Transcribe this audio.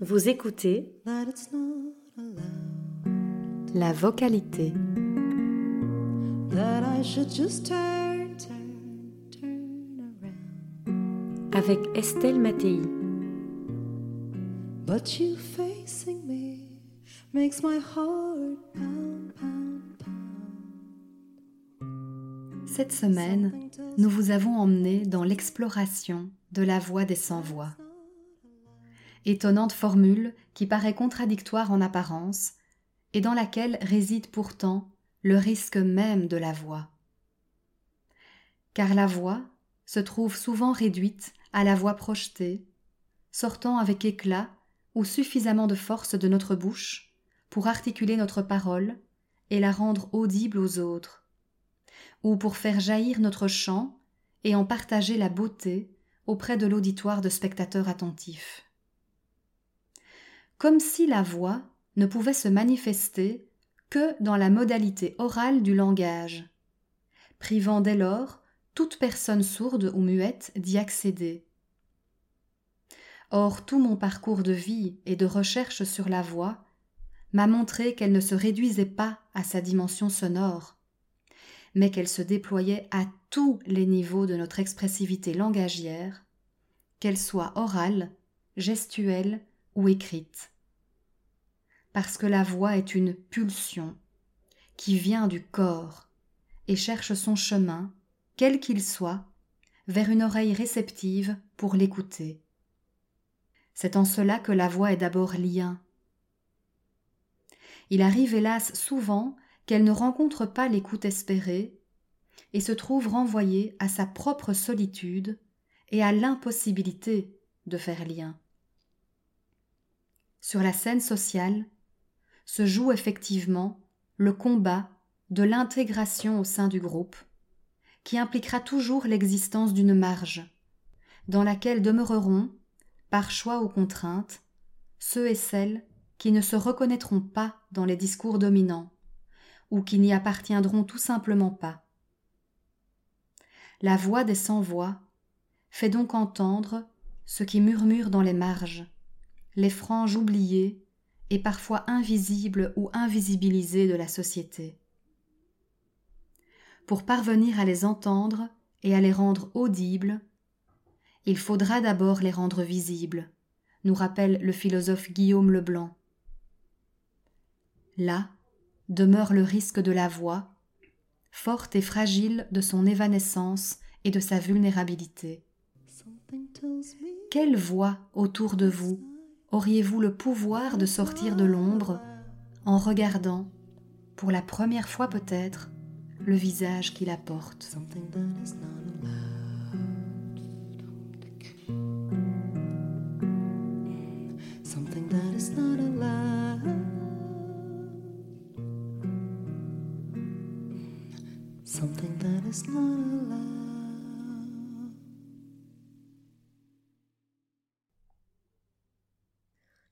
Vous écoutez that it's not allowed. la vocalité. That I should just turn, turn, turn around. avec Estelle Mattei. But you facing me makes my heart pound, pound, pound. Cette semaine, nous vous avons emmené dans l'exploration de la voix des sans-voix. Étonnante formule qui paraît contradictoire en apparence et dans laquelle réside pourtant le risque même de la voix. Car la voix se trouve souvent réduite à la voix projetée, sortant avec éclat ou suffisamment de force de notre bouche pour articuler notre parole et la rendre audible aux autres, ou pour faire jaillir notre chant et en partager la beauté auprès de l'auditoire de spectateurs attentifs. Comme si la voix ne pouvait se manifester que dans la modalité orale du langage, privant dès lors toute personne sourde ou muette d'y accéder. Or tout mon parcours de vie et de recherche sur la voix m'a montré qu'elle ne se réduisait pas à sa dimension sonore, mais qu'elle se déployait à tous les niveaux de notre expressivité langagière, qu'elle soit orale, gestuelle ou écrite. Parce que la voix est une pulsion qui vient du corps et cherche son chemin, quel qu'il soit, vers une oreille réceptive pour l'écouter. C'est en cela que la voix est d'abord lien. Il arrive hélas souvent qu'elle ne rencontre pas l'écoute espérée et se trouve renvoyée à sa propre solitude et à l'impossibilité de faire lien. Sur la scène sociale se joue effectivement le combat de l'intégration au sein du groupe, qui impliquera toujours l'existence d'une marge, dans laquelle demeureront, par choix ou contrainte, ceux et celles qui ne se reconnaîtront pas dans les discours dominants, ou qui n'y appartiendront tout simplement pas. La voix des sans-voix fait donc entendre ce qui murmure dans les marges, les franges oubliées et parfois invisibles ou invisibilisées de la société. Pour parvenir à les entendre et à les rendre audibles, il faudra d'abord les rendre visibles, nous rappelle le philosophe Guillaume Leblanc. Là demeure le risque de la voix, forte et fragile de son évanescence et de sa vulnérabilité. Quelle voix autour de vous auriez-vous le pouvoir de sortir de l'ombre en regardant, pour la première fois peut-être, le visage qui la porte? Something that is not allowed.